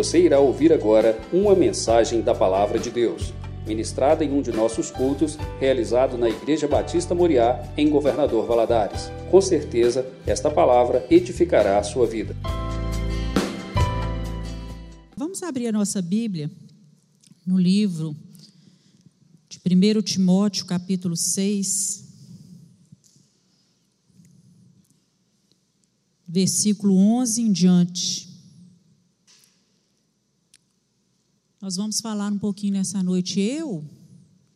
Você irá ouvir agora uma mensagem da Palavra de Deus, ministrada em um de nossos cultos, realizado na Igreja Batista Moriá, em Governador Valadares. Com certeza, esta palavra edificará a sua vida. Vamos abrir a nossa Bíblia no livro de 1 Timóteo, capítulo 6, versículo 11 em diante. Nós vamos falar um pouquinho nessa noite. Eu,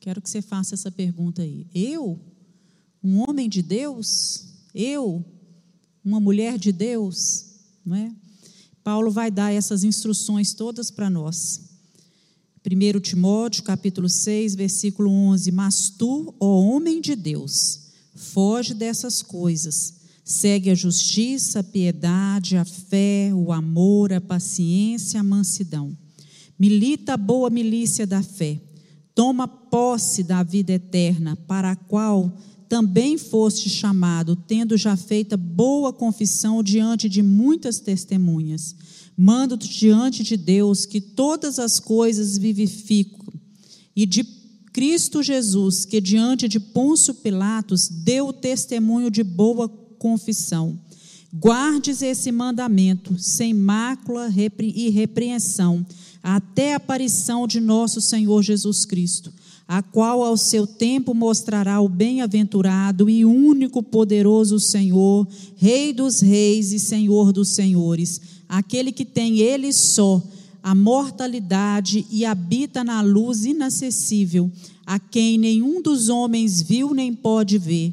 quero que você faça essa pergunta aí. Eu, um homem de Deus? Eu, uma mulher de Deus? Não é? Paulo vai dar essas instruções todas para nós. 1 Timóteo, capítulo 6, versículo 11: Mas tu, ó homem de Deus, foge dessas coisas Segue a justiça, a piedade, a fé, o amor, a paciência, a mansidão. Milita a boa milícia da fé. Toma posse da vida eterna, para a qual também foste chamado, tendo já feita boa confissão diante de muitas testemunhas. Mando-te diante de Deus que todas as coisas vivificam, e de Cristo Jesus, que diante de Pôncio Pilatos deu testemunho de boa confissão. Guardes esse mandamento sem mácula e repreensão, até a aparição de nosso Senhor Jesus Cristo, a qual ao seu tempo mostrará o bem-aventurado e único poderoso Senhor, Rei dos reis e Senhor dos senhores, aquele que tem ele só a mortalidade e habita na luz inacessível, a quem nenhum dos homens viu nem pode ver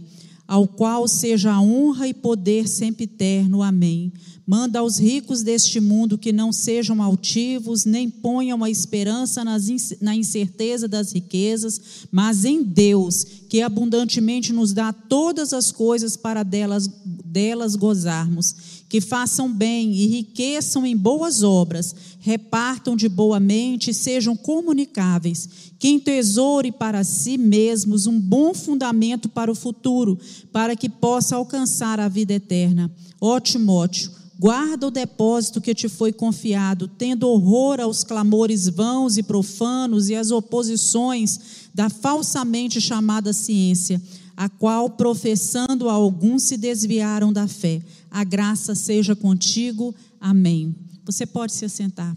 ao qual seja a honra e poder sempre eterno. Amém. Manda aos ricos deste mundo que não sejam altivos, nem ponham a esperança na incerteza das riquezas, mas em Deus, que abundantemente nos dá todas as coisas para delas, delas gozarmos. Que façam bem, enriqueçam em boas obras, repartam de boa mente, sejam comunicáveis. Que entesoure para si mesmos um bom fundamento para o futuro, para que possa alcançar a vida eterna. Ó Timóteo, Guarda o depósito que te foi confiado, tendo horror aos clamores vãos e profanos e às oposições da falsamente chamada ciência, a qual, professando a alguns, se desviaram da fé. A graça seja contigo. Amém. Você pode se assentar.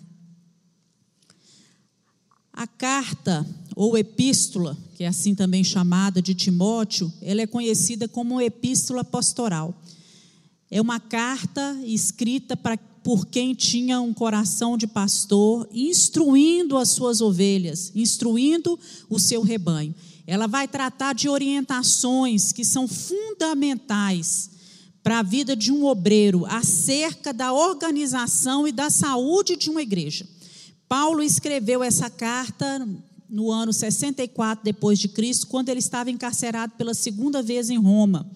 A carta ou epístola, que é assim também chamada de Timóteo, ela é conhecida como epístola pastoral. É uma carta escrita para, por quem tinha um coração de pastor, instruindo as suas ovelhas, instruindo o seu rebanho. Ela vai tratar de orientações que são fundamentais para a vida de um obreiro acerca da organização e da saúde de uma igreja. Paulo escreveu essa carta no ano 64 depois de Cristo, quando ele estava encarcerado pela segunda vez em Roma.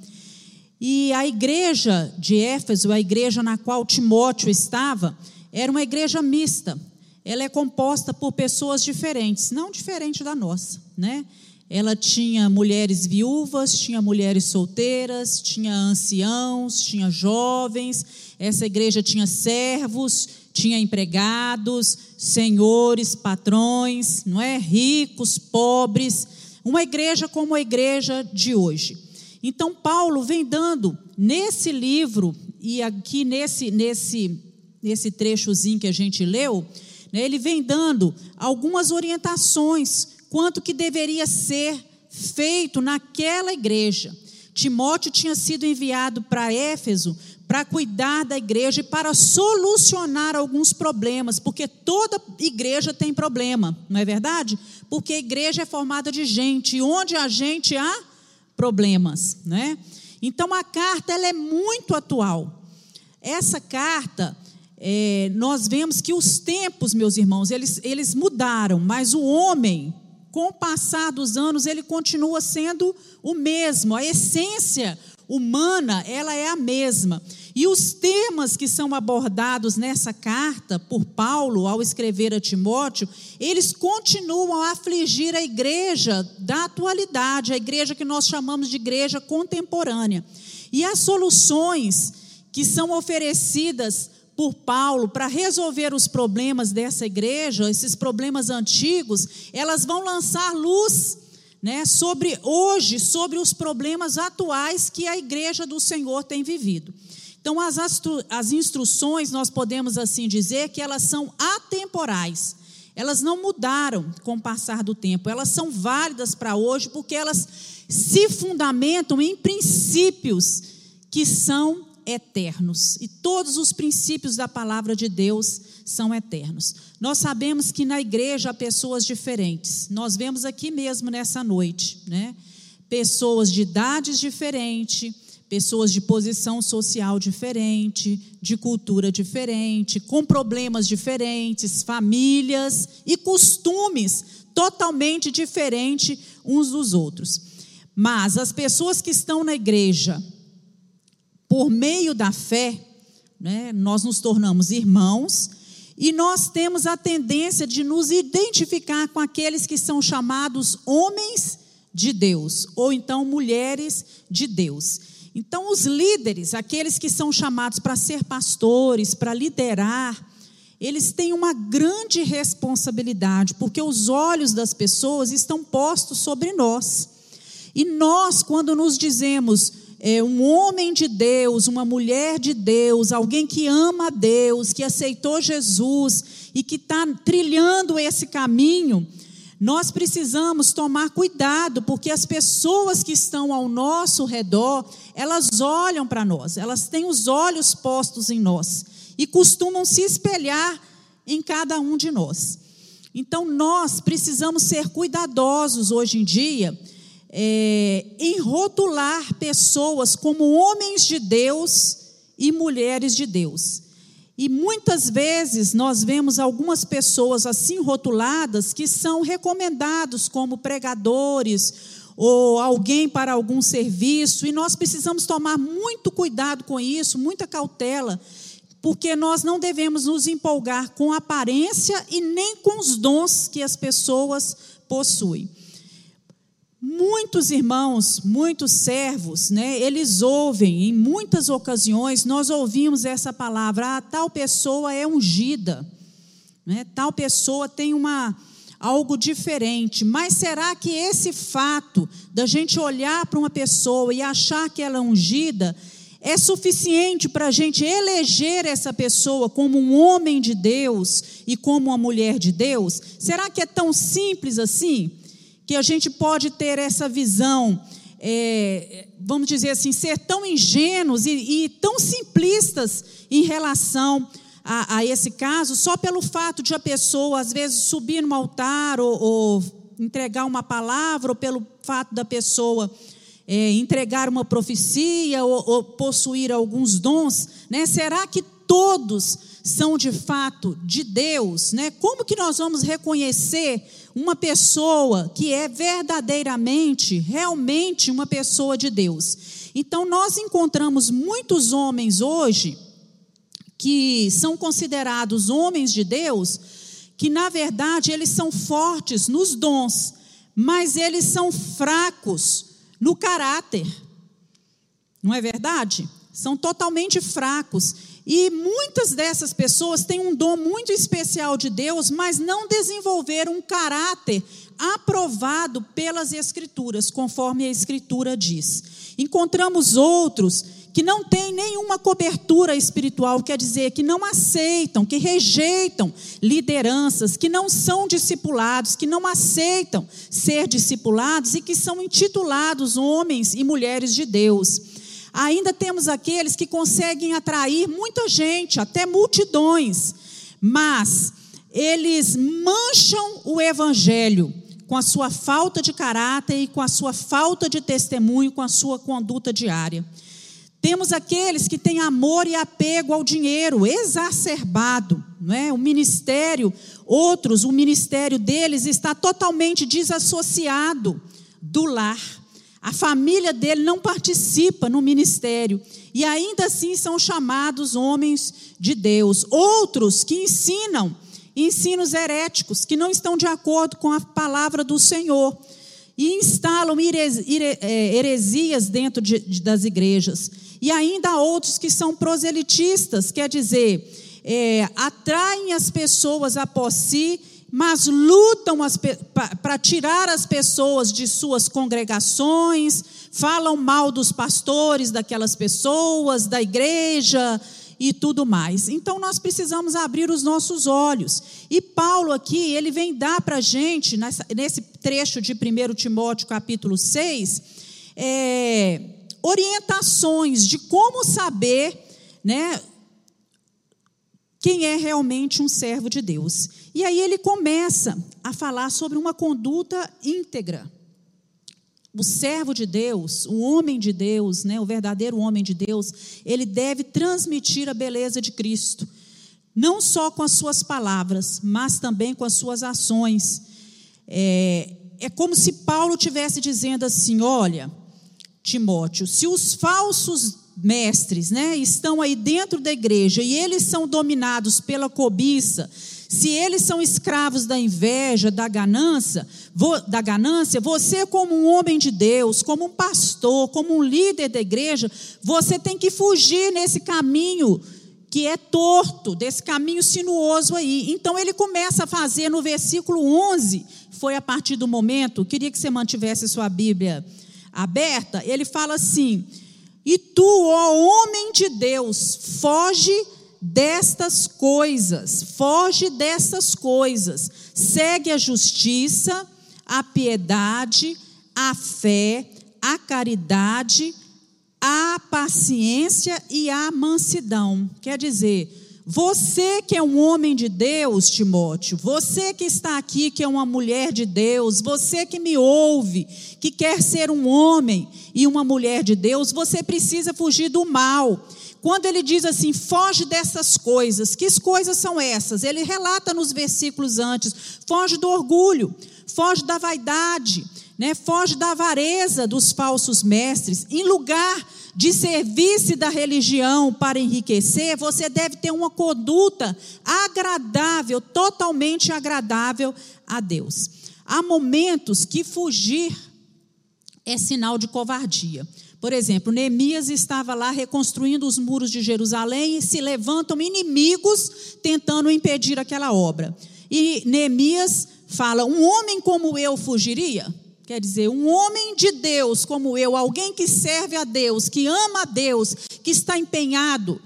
E a igreja de Éfeso, a igreja na qual Timóteo estava, era uma igreja mista. Ela é composta por pessoas diferentes, não diferente da nossa, né? Ela tinha mulheres viúvas, tinha mulheres solteiras, tinha anciãos, tinha jovens. Essa igreja tinha servos, tinha empregados, senhores, patrões, não é? Ricos, pobres. Uma igreja como a igreja de hoje. Então Paulo vem dando nesse livro e aqui nesse nesse nesse trechozinho que a gente leu, né, ele vem dando algumas orientações quanto que deveria ser feito naquela igreja. Timóteo tinha sido enviado para Éfeso para cuidar da igreja e para solucionar alguns problemas, porque toda igreja tem problema, não é verdade? Porque a igreja é formada de gente, e onde a gente há problemas, né? Então a carta ela é muito atual. Essa carta é, nós vemos que os tempos, meus irmãos, eles, eles mudaram, mas o homem, com o passar dos anos, ele continua sendo o mesmo. A essência humana, ela é a mesma. E os temas que são abordados nessa carta por Paulo ao escrever a Timóteo, eles continuam a afligir a igreja da atualidade, a igreja que nós chamamos de igreja contemporânea. E as soluções que são oferecidas por Paulo para resolver os problemas dessa igreja, esses problemas antigos, elas vão lançar luz né, sobre hoje, sobre os problemas atuais que a igreja do Senhor tem vivido. Então, as, as instruções, nós podemos assim dizer que elas são atemporais. Elas não mudaram com o passar do tempo, elas são válidas para hoje porque elas se fundamentam em princípios que são eternos. E todos os princípios da palavra de Deus são eternos. Nós sabemos que na igreja há pessoas diferentes. Nós vemos aqui mesmo nessa noite, né? Pessoas de idades diferentes, pessoas de posição social diferente, de cultura diferente, com problemas diferentes, famílias e costumes totalmente diferentes uns dos outros. Mas as pessoas que estão na igreja por meio da fé, né, nós nos tornamos irmãos e nós temos a tendência de nos identificar com aqueles que são chamados homens de Deus, ou então mulheres de Deus. Então, os líderes, aqueles que são chamados para ser pastores, para liderar, eles têm uma grande responsabilidade, porque os olhos das pessoas estão postos sobre nós. E nós, quando nos dizemos é, um homem de Deus, uma mulher de Deus, alguém que ama a Deus, que aceitou Jesus e que está trilhando esse caminho, nós precisamos tomar cuidado, porque as pessoas que estão ao nosso redor, elas olham para nós, elas têm os olhos postos em nós e costumam se espelhar em cada um de nós. Então, nós precisamos ser cuidadosos hoje em dia é, em rotular pessoas como homens de Deus e mulheres de Deus. E muitas vezes nós vemos algumas pessoas assim rotuladas que são recomendados como pregadores ou alguém para algum serviço, e nós precisamos tomar muito cuidado com isso, muita cautela, porque nós não devemos nos empolgar com a aparência e nem com os dons que as pessoas possuem. Muitos irmãos, muitos servos, né, eles ouvem, em muitas ocasiões, nós ouvimos essa palavra, ah, tal pessoa é ungida, né, tal pessoa tem uma, algo diferente, mas será que esse fato da gente olhar para uma pessoa e achar que ela é ungida é suficiente para a gente eleger essa pessoa como um homem de Deus e como uma mulher de Deus? Será que é tão simples assim? Que a gente pode ter essa visão, é, vamos dizer assim, ser tão ingênuos e, e tão simplistas em relação a, a, esse caso, só pelo fato de a pessoa, às vezes, subir no altar ou, ou entregar uma palavra, ou pelo fato da pessoa é, entregar uma profecia ou, ou possuir alguns dons, né? será que todos são de fato de Deus? Né? Como que nós vamos reconhecer uma pessoa que é verdadeiramente, realmente uma pessoa de Deus. Então, nós encontramos muitos homens hoje que são considerados homens de Deus, que na verdade eles são fortes nos dons, mas eles são fracos no caráter. Não é verdade? São totalmente fracos. E muitas dessas pessoas têm um dom muito especial de Deus, mas não desenvolveram um caráter aprovado pelas Escrituras, conforme a Escritura diz. Encontramos outros que não têm nenhuma cobertura espiritual, quer dizer, que não aceitam, que rejeitam lideranças, que não são discipulados, que não aceitam ser discipulados e que são intitulados homens e mulheres de Deus. Ainda temos aqueles que conseguem atrair muita gente, até multidões, mas eles mancham o evangelho com a sua falta de caráter e com a sua falta de testemunho, com a sua conduta diária. Temos aqueles que têm amor e apego ao dinheiro exacerbado, não é? O ministério, outros, o ministério deles está totalmente desassociado do lar. A família dele não participa no ministério e ainda assim são chamados homens de Deus. Outros que ensinam ensinos heréticos que não estão de acordo com a palavra do Senhor e instalam é, heresias dentro de, das igrejas. E ainda há outros que são proselitistas, quer dizer, é, atraem as pessoas após si, mas lutam para tirar as pessoas de suas congregações, falam mal dos pastores daquelas pessoas, da igreja e tudo mais. Então nós precisamos abrir os nossos olhos. E Paulo aqui, ele vem dar para a gente, nessa, nesse trecho de 1 Timóteo capítulo 6, é, orientações de como saber, né, quem é realmente um servo de Deus. E aí ele começa a falar sobre uma conduta íntegra. O servo de Deus, o homem de Deus, né, o verdadeiro homem de Deus, ele deve transmitir a beleza de Cristo, não só com as suas palavras, mas também com as suas ações. É, é como se Paulo tivesse dizendo assim: olha, Timóteo, se os falsos mestres, né, estão aí dentro da igreja e eles são dominados pela cobiça, se eles são escravos da inveja, da ganância, da ganância, você como um homem de Deus, como um pastor, como um líder da igreja, você tem que fugir nesse caminho que é torto, desse caminho sinuoso aí. Então ele começa a fazer no versículo 11, foi a partir do momento, queria que você mantivesse sua Bíblia aberta, ele fala assim: e tu, ó homem de Deus, foge destas coisas, foge destas coisas, segue a justiça, a piedade, a fé, a caridade, a paciência e a mansidão. Quer dizer, você que é um homem de Deus, Timóteo, você que está aqui, que é uma mulher de Deus, você que me ouve, que quer ser um homem e uma mulher de Deus, você precisa fugir do mal. Quando ele diz assim, foge dessas coisas, que coisas são essas? Ele relata nos versículos antes: foge do orgulho, foge da vaidade, né? foge da avareza dos falsos mestres, em lugar de serviço da religião para enriquecer, você deve ter uma conduta agradável, totalmente agradável a Deus. Há momentos que fugir é sinal de covardia. Por exemplo, Neemias estava lá reconstruindo os muros de Jerusalém e se levantam inimigos tentando impedir aquela obra. E Neemias fala: Um homem como eu fugiria? Quer dizer, um homem de Deus como eu, alguém que serve a Deus, que ama a Deus, que está empenhado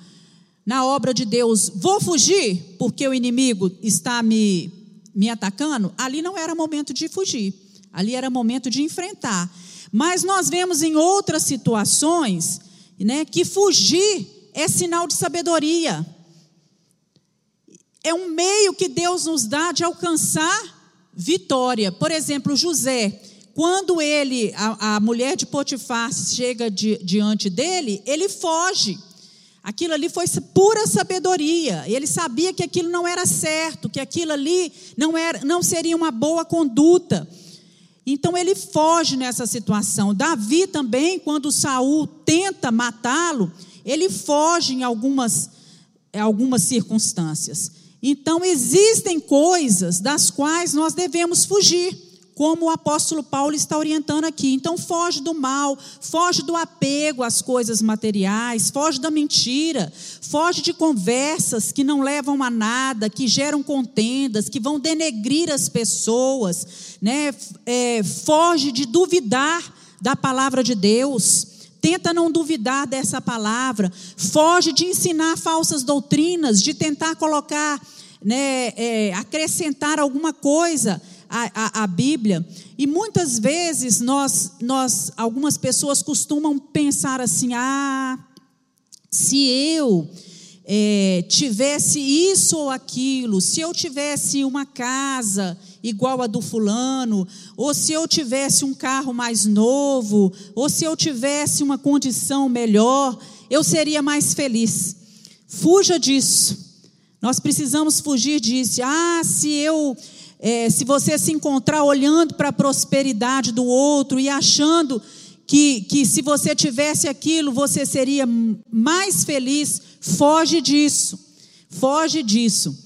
na obra de Deus, vou fugir porque o inimigo está me, me atacando? Ali não era momento de fugir, ali era momento de enfrentar. Mas nós vemos em outras situações né, que fugir é sinal de sabedoria. É um meio que Deus nos dá de alcançar vitória. Por exemplo, José quando ele, a, a mulher de Potifar chega di, diante dele, ele foge. Aquilo ali foi pura sabedoria. Ele sabia que aquilo não era certo, que aquilo ali não, era, não seria uma boa conduta. Então ele foge nessa situação. Davi também, quando Saul tenta matá-lo, ele foge em algumas, em algumas circunstâncias. Então existem coisas das quais nós devemos fugir como o apóstolo Paulo está orientando aqui. Então, foge do mal, foge do apego às coisas materiais, foge da mentira, foge de conversas que não levam a nada, que geram contendas, que vão denegrir as pessoas, né? É, foge de duvidar da palavra de Deus. Tenta não duvidar dessa palavra, foge de ensinar falsas doutrinas, de tentar colocar, né, é, acrescentar alguma coisa a, a, a, Bíblia. E muitas vezes nós, nós, algumas pessoas costumam pensar assim: ah, se eu é, tivesse isso ou aquilo, se eu tivesse uma casa igual a do fulano, ou se eu tivesse um carro mais novo, ou se eu tivesse uma condição melhor, eu seria mais feliz. Fuja disso. Nós precisamos fugir disso. Ah, se eu é, se você se encontrar olhando para a prosperidade do outro e achando que, que se você tivesse aquilo você seria mais feliz, foge disso. Foge disso.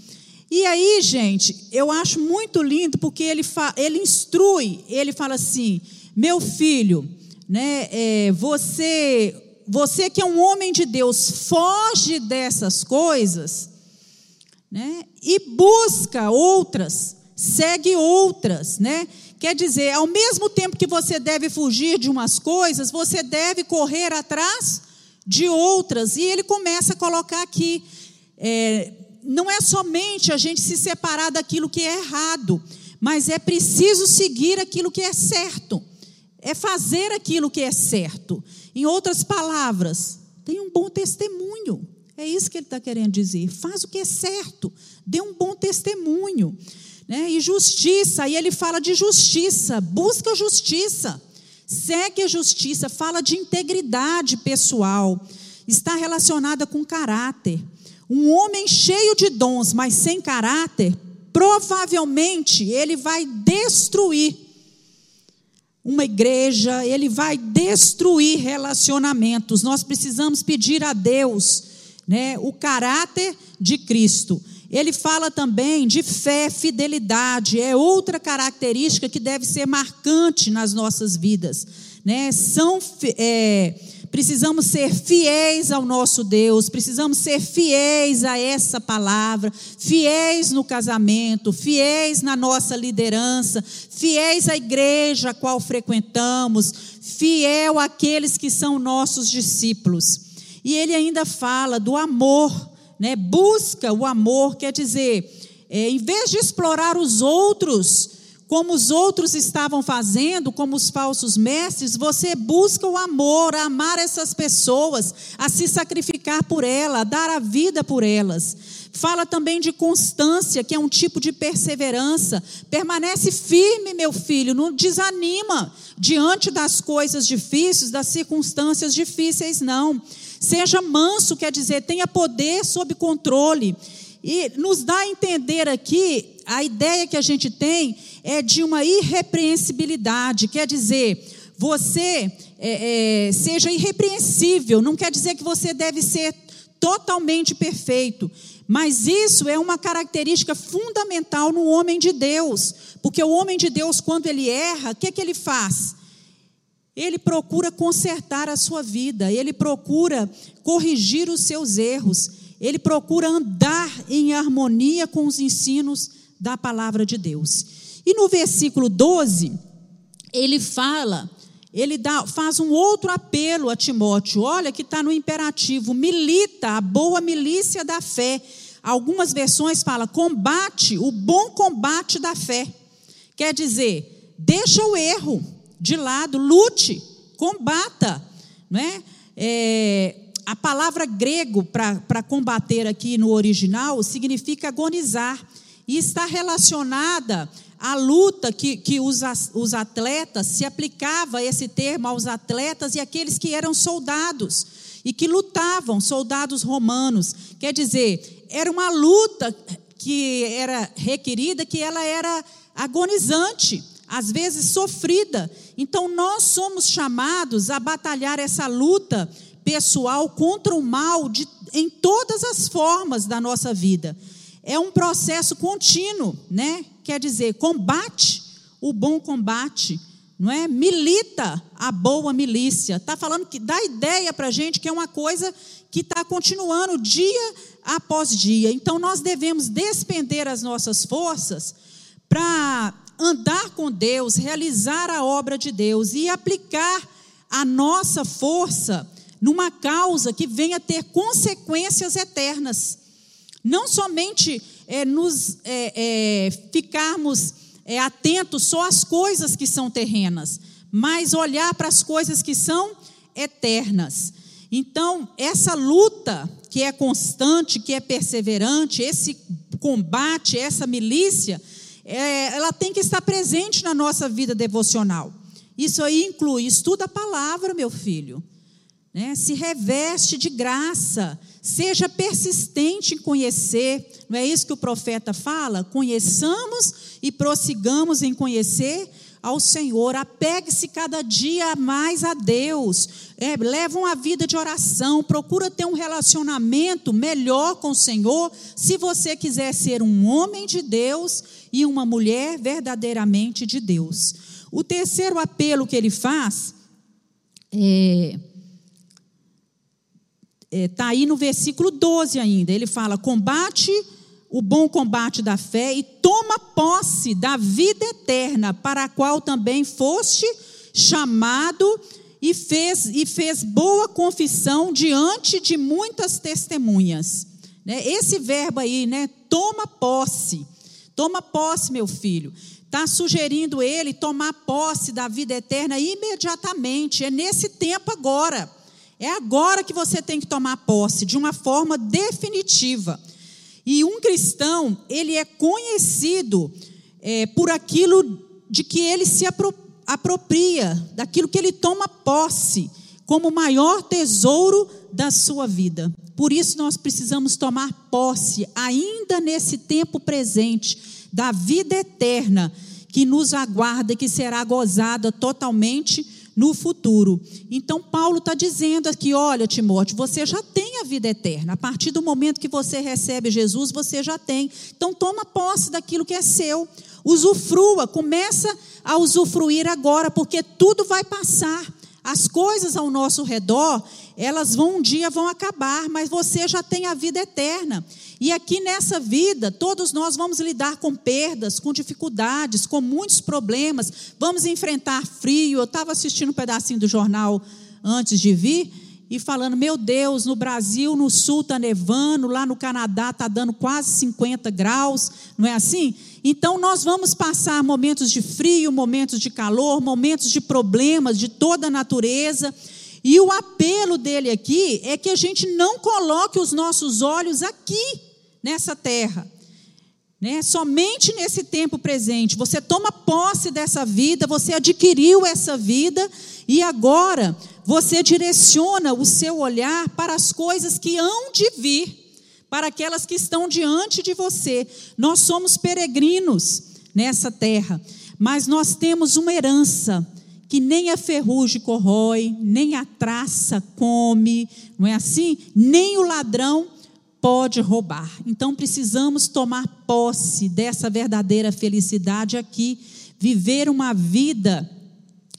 E aí, gente, eu acho muito lindo porque ele, ele instrui, ele fala assim: meu filho, né, é, você, você que é um homem de Deus, foge dessas coisas né? E busca outras, segue outras, né? Quer dizer, ao mesmo tempo que você deve fugir de umas coisas, você deve correr atrás de outras. E ele começa a colocar aqui: é, não é somente a gente se separar daquilo que é errado, mas é preciso seguir aquilo que é certo, é fazer aquilo que é certo. Em outras palavras, tem um bom testemunho. É isso que ele está querendo dizer. Faz o que é certo, dê um bom testemunho. Né? E justiça, aí ele fala de justiça, busca justiça, segue a justiça, fala de integridade pessoal, está relacionada com caráter. Um homem cheio de dons, mas sem caráter, provavelmente ele vai destruir uma igreja, ele vai destruir relacionamentos. Nós precisamos pedir a Deus, né, o caráter de Cristo. Ele fala também de fé, fidelidade, é outra característica que deve ser marcante nas nossas vidas. Né? São, é, precisamos ser fiéis ao nosso Deus, precisamos ser fiéis a essa palavra, fiéis no casamento, fiéis na nossa liderança, fiéis à igreja a qual frequentamos, fiel àqueles que são nossos discípulos. E ele ainda fala do amor né, busca o amor, quer dizer, é, em vez de explorar os outros, como os outros estavam fazendo, como os falsos mestres, você busca o amor, a amar essas pessoas, a se sacrificar por elas, a dar a vida por elas. Fala também de constância, que é um tipo de perseverança. Permanece firme, meu filho, não desanima diante das coisas difíceis, das circunstâncias difíceis, não. Seja manso, quer dizer, tenha poder sob controle. E nos dá a entender aqui, a ideia que a gente tem é de uma irrepreensibilidade, quer dizer, você é, é, seja irrepreensível, não quer dizer que você deve ser totalmente perfeito, mas isso é uma característica fundamental no homem de Deus, porque o homem de Deus, quando ele erra, o que, é que ele faz? Ele procura consertar a sua vida, ele procura corrigir os seus erros, ele procura andar em harmonia com os ensinos da palavra de Deus. E no versículo 12, ele fala, ele dá, faz um outro apelo a Timóteo. Olha que está no imperativo: milita a boa milícia da fé. Algumas versões falam combate o bom combate da fé. Quer dizer, deixa o erro, de lado, lute, combata. Não é? é a palavra grego para combater aqui no original significa agonizar e está relacionada à luta que, que os, os atletas, se aplicava esse termo aos atletas e aqueles que eram soldados e que lutavam, soldados romanos. Quer dizer, era uma luta que era requerida, que ela era agonizante às vezes sofrida. Então, nós somos chamados a batalhar essa luta pessoal contra o mal de, em todas as formas da nossa vida. É um processo contínuo, né? Quer dizer, combate o bom combate, não é? Milita a boa milícia. Está falando que dá ideia para a gente que é uma coisa que está continuando dia após dia. Então, nós devemos despender as nossas forças para andar com Deus, realizar a obra de Deus e aplicar a nossa força numa causa que venha ter consequências eternas. Não somente é, nos é, é, ficarmos atentos só às coisas que são terrenas, mas olhar para as coisas que são eternas. Então, essa luta que é constante, que é perseverante, esse combate, essa milícia, é, ela tem que estar presente na nossa vida devocional. Isso aí inclui estuda a palavra, meu filho. Né? Se reveste de graça, seja persistente em conhecer. Não é isso que o profeta fala? Conheçamos e prossigamos em conhecer ao Senhor, apegue-se cada dia mais a Deus, é, leva uma vida de oração, procura ter um relacionamento melhor com o Senhor, se você quiser ser um homem de Deus e uma mulher verdadeiramente de Deus. O terceiro apelo que ele faz é, está é, aí no versículo 12 ainda. Ele fala: combate o bom combate da fé e toma posse da vida eterna, para a qual também foste chamado e fez, e fez boa confissão diante de muitas testemunhas. Né? Esse verbo aí, né? Toma posse. Toma posse, meu filho. Está sugerindo ele tomar posse da vida eterna imediatamente. É nesse tempo agora. É agora que você tem que tomar posse, de uma forma definitiva. E um cristão, ele é conhecido é, por aquilo de que ele se apropria, daquilo que ele toma posse, como o maior tesouro da sua vida. Por isso nós precisamos tomar posse, ainda nesse tempo presente, da vida eterna que nos aguarda e que será gozada totalmente no futuro. Então, Paulo está dizendo aqui: olha, Timóteo, você já tem a vida eterna. A partir do momento que você recebe Jesus, você já tem. Então, toma posse daquilo que é seu. Usufrua, começa a usufruir agora, porque tudo vai passar. As coisas ao nosso redor, elas vão um dia vão acabar, mas você já tem a vida eterna. E aqui nessa vida, todos nós vamos lidar com perdas, com dificuldades, com muitos problemas, vamos enfrentar frio. Eu estava assistindo um pedacinho do jornal antes de vir e falando: Meu Deus, no Brasil, no sul está nevando, lá no Canadá está dando quase 50 graus, não é assim? Então, nós vamos passar momentos de frio, momentos de calor, momentos de problemas de toda a natureza. E o apelo dele aqui é que a gente não coloque os nossos olhos aqui, nessa terra. Né? Somente nesse tempo presente. Você toma posse dessa vida, você adquiriu essa vida, e agora você direciona o seu olhar para as coisas que hão de vir para aquelas que estão diante de você. Nós somos peregrinos nessa terra, mas nós temos uma herança que nem a ferrugem corrói, nem a traça come, não é assim? Nem o ladrão pode roubar. Então precisamos tomar posse dessa verdadeira felicidade aqui, viver uma vida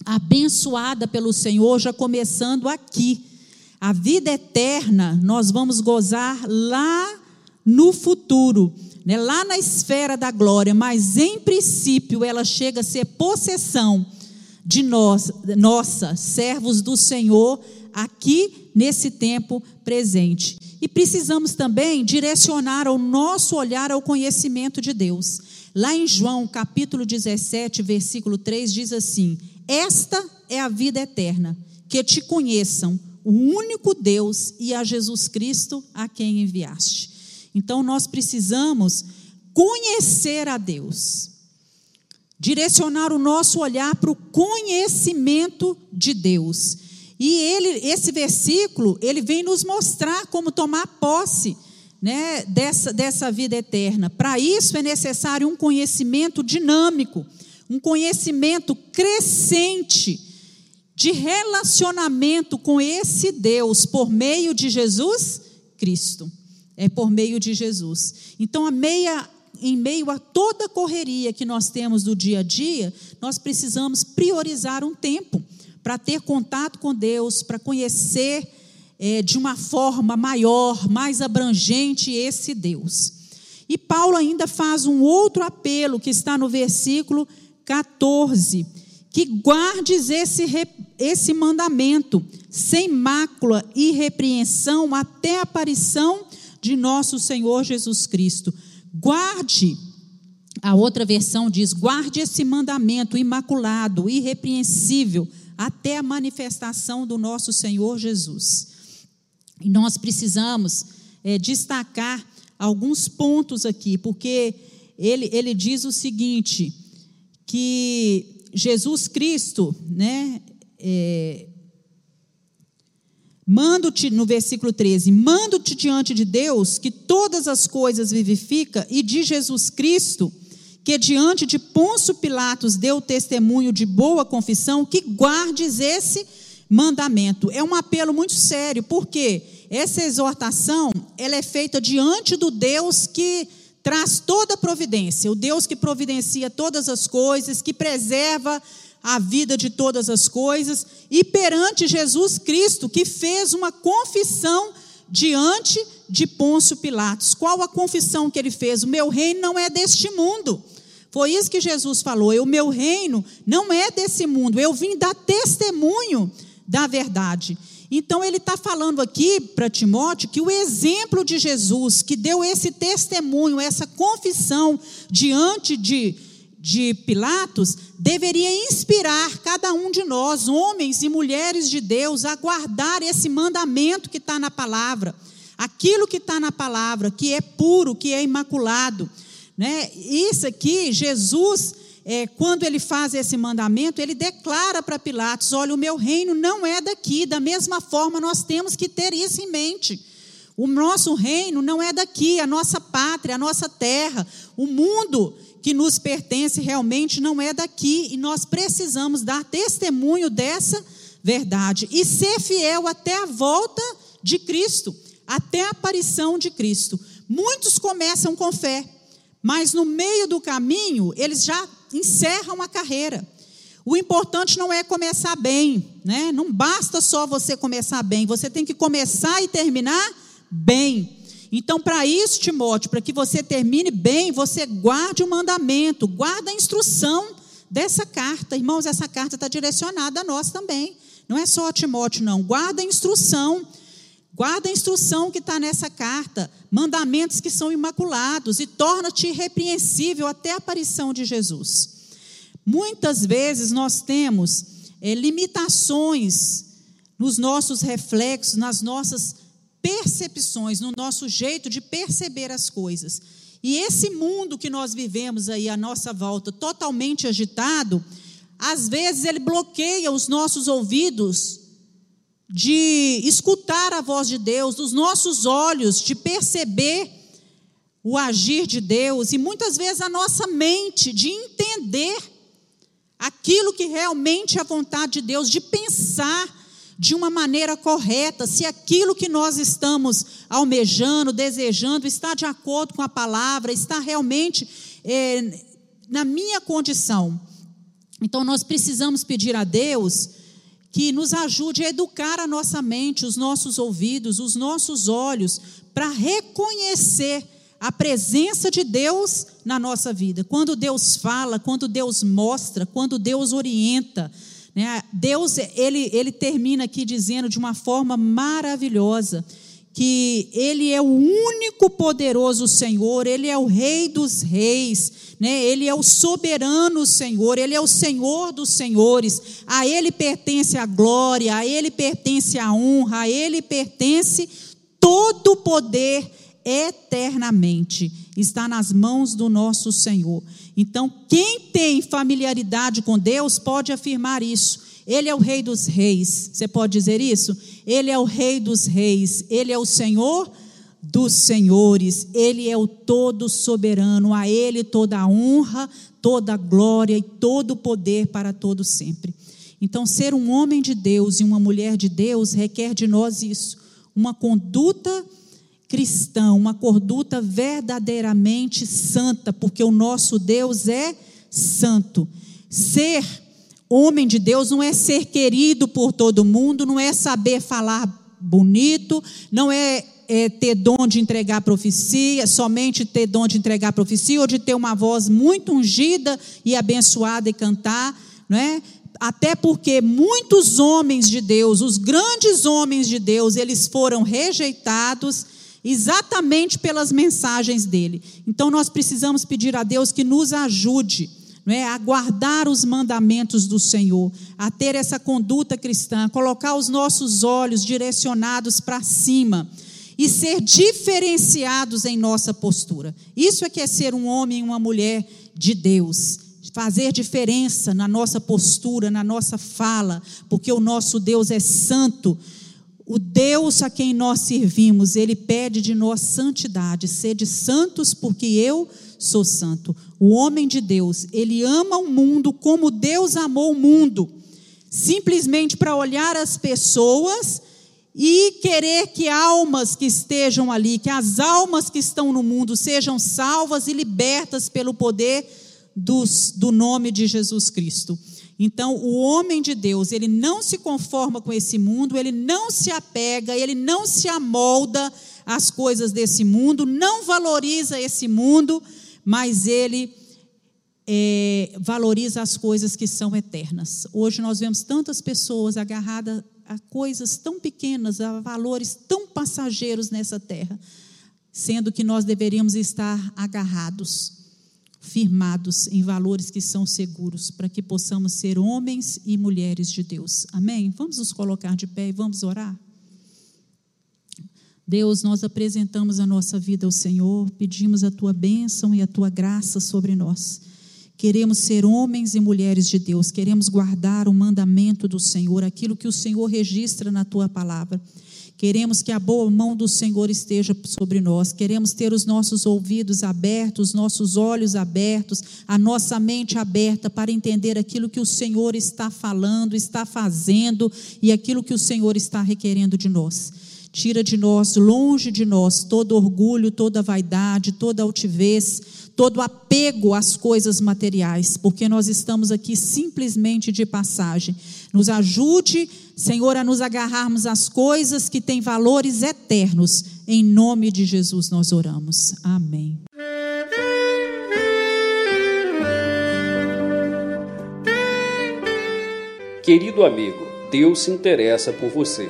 abençoada pelo Senhor, já começando aqui a vida eterna nós vamos gozar lá no futuro, né? lá na esfera da glória, mas em princípio ela chega a ser possessão de nós, nossa, servos do Senhor, aqui nesse tempo presente. E precisamos também direcionar o nosso olhar ao conhecimento de Deus. Lá em João, capítulo 17, versículo 3, diz assim: Esta é a vida eterna, que te conheçam o único Deus e a Jesus Cristo a quem enviaste. Então nós precisamos conhecer a Deus, direcionar o nosso olhar para o conhecimento de Deus. E ele, esse versículo, ele vem nos mostrar como tomar posse né, dessa, dessa vida eterna. Para isso é necessário um conhecimento dinâmico, um conhecimento crescente de relacionamento com esse Deus por meio de Jesus Cristo. É por meio de Jesus. Então, meia, em meio a toda correria que nós temos do dia a dia, nós precisamos priorizar um tempo para ter contato com Deus, para conhecer é, de uma forma maior, mais abrangente esse Deus. E Paulo ainda faz um outro apelo que está no versículo 14 que guardes esse, esse mandamento sem mácula e repreensão até a aparição de nosso Senhor Jesus Cristo. Guarde, a outra versão diz: guarde esse mandamento imaculado, irrepreensível, até a manifestação do nosso Senhor Jesus. E nós precisamos é, destacar alguns pontos aqui, porque ele, ele diz o seguinte: que Jesus Cristo, né? É, Mando-te, no versículo 13, mando-te diante de Deus que todas as coisas vivifica e de Jesus Cristo, que diante de Ponço Pilatos deu testemunho de boa confissão, que guardes esse mandamento. É um apelo muito sério, porque essa exortação, ela é feita diante do Deus que traz toda a providência, o Deus que providencia todas as coisas, que preserva a vida de todas as coisas, e perante Jesus Cristo, que fez uma confissão diante de Pôncio Pilatos. Qual a confissão que ele fez? O meu reino não é deste mundo. Foi isso que Jesus falou. O meu reino não é desse mundo. Eu vim dar testemunho da verdade. Então ele está falando aqui para Timóteo que o exemplo de Jesus, que deu esse testemunho, essa confissão diante de, de Pilatos, deveria inspirar cada um de nós, homens e mulheres de Deus, a guardar esse mandamento que está na palavra, aquilo que está na palavra, que é puro, que é imaculado. Né? Isso aqui, Jesus é, quando ele faz esse mandamento, ele declara para Pilatos: olha, o meu reino não é daqui. Da mesma forma, nós temos que ter isso em mente. O nosso reino não é daqui, a nossa pátria, a nossa terra, o mundo que nos pertence realmente não é daqui e nós precisamos dar testemunho dessa verdade e ser fiel até a volta de Cristo, até a aparição de Cristo. Muitos começam com fé, mas no meio do caminho eles já encerram a carreira. O importante não é começar bem, né? Não basta só você começar bem, você tem que começar e terminar bem. Então, para isso, Timóteo, para que você termine bem, você guarde o mandamento, guarda a instrução dessa carta. Irmãos, essa carta está direcionada a nós também. Não é só a Timóteo, não. Guarda a instrução. Guarda a instrução que está nessa carta, mandamentos que são imaculados, e torna-te irrepreensível até a aparição de Jesus. Muitas vezes nós temos é, limitações nos nossos reflexos, nas nossas percepções, no nosso jeito de perceber as coisas. E esse mundo que nós vivemos aí à nossa volta, totalmente agitado, às vezes ele bloqueia os nossos ouvidos de escutar a voz de Deus, dos nossos olhos, de perceber o agir de Deus, e muitas vezes a nossa mente de entender aquilo que realmente é a vontade de Deus, de pensar de uma maneira correta, se aquilo que nós estamos almejando, desejando, está de acordo com a palavra, está realmente é, na minha condição. Então nós precisamos pedir a Deus que nos ajude a educar a nossa mente, os nossos ouvidos, os nossos olhos, para reconhecer a presença de Deus na nossa vida. Quando Deus fala, quando Deus mostra, quando Deus orienta. Né? Deus, ele, ele termina aqui dizendo de uma forma maravilhosa que Ele é o único poderoso Senhor, Ele é o Rei dos Reis, né? Ele é o soberano Senhor, Ele é o Senhor dos Senhores, a Ele pertence a glória, a Ele pertence a honra, a Ele pertence todo o poder eternamente, está nas mãos do nosso Senhor. Então, quem tem familiaridade com Deus pode afirmar isso. Ele é o Rei dos Reis. Você pode dizer isso? Ele é o Rei dos Reis. Ele é o Senhor dos Senhores. Ele é o todo soberano. A Ele toda a honra, toda a glória e todo o poder para todo sempre. Então, ser um homem de Deus e uma mulher de Deus requer de nós isso, uma conduta cristã, uma conduta verdadeiramente santa, porque o nosso Deus é santo. Ser Homem de Deus não é ser querido por todo mundo, não é saber falar bonito, não é, é, ter dom de entregar profecia, somente ter dom de entregar profecia, ou de ter uma voz muito ungida e abençoada e cantar, não é? Até porque muitos homens de Deus, os grandes homens de Deus, eles foram rejeitados exatamente pelas mensagens dele. Então nós precisamos pedir a Deus que nos ajude não é? a guardar os mandamentos do Senhor, a ter essa conduta cristã, colocar os nossos olhos direcionados para cima e ser diferenciados em nossa postura. Isso é que é ser um homem e uma mulher de Deus. Fazer diferença na nossa postura, na nossa fala, porque o nosso Deus é santo. O Deus a quem nós servimos, ele pede de nós santidade. Sede santos, porque eu sou santo. O homem de Deus, ele ama o mundo como Deus amou o mundo, simplesmente para olhar as pessoas e querer que almas que estejam ali, que as almas que estão no mundo sejam salvas e libertas pelo poder dos, do nome de Jesus Cristo. Então, o homem de Deus, ele não se conforma com esse mundo, ele não se apega, ele não se amolda às coisas desse mundo, não valoriza esse mundo, mas ele é, valoriza as coisas que são eternas. Hoje nós vemos tantas pessoas agarradas a coisas tão pequenas, a valores tão passageiros nessa terra, sendo que nós deveríamos estar agarrados firmados em valores que são seguros, para que possamos ser homens e mulheres de Deus. Amém? Vamos nos colocar de pé e vamos orar? Deus, nós apresentamos a nossa vida ao Senhor, pedimos a tua bênção e a tua graça sobre nós. Queremos ser homens e mulheres de Deus, queremos guardar o mandamento do Senhor, aquilo que o Senhor registra na tua palavra. Queremos que a boa mão do Senhor esteja sobre nós. Queremos ter os nossos ouvidos abertos, os nossos olhos abertos, a nossa mente aberta para entender aquilo que o Senhor está falando, está fazendo e aquilo que o Senhor está requerendo de nós. Tira de nós, longe de nós, todo orgulho, toda vaidade, toda altivez, todo apego às coisas materiais, porque nós estamos aqui simplesmente de passagem. Nos ajude, Senhor, a nos agarrarmos às coisas que têm valores eternos. Em nome de Jesus nós oramos. Amém. Querido amigo, Deus se interessa por você.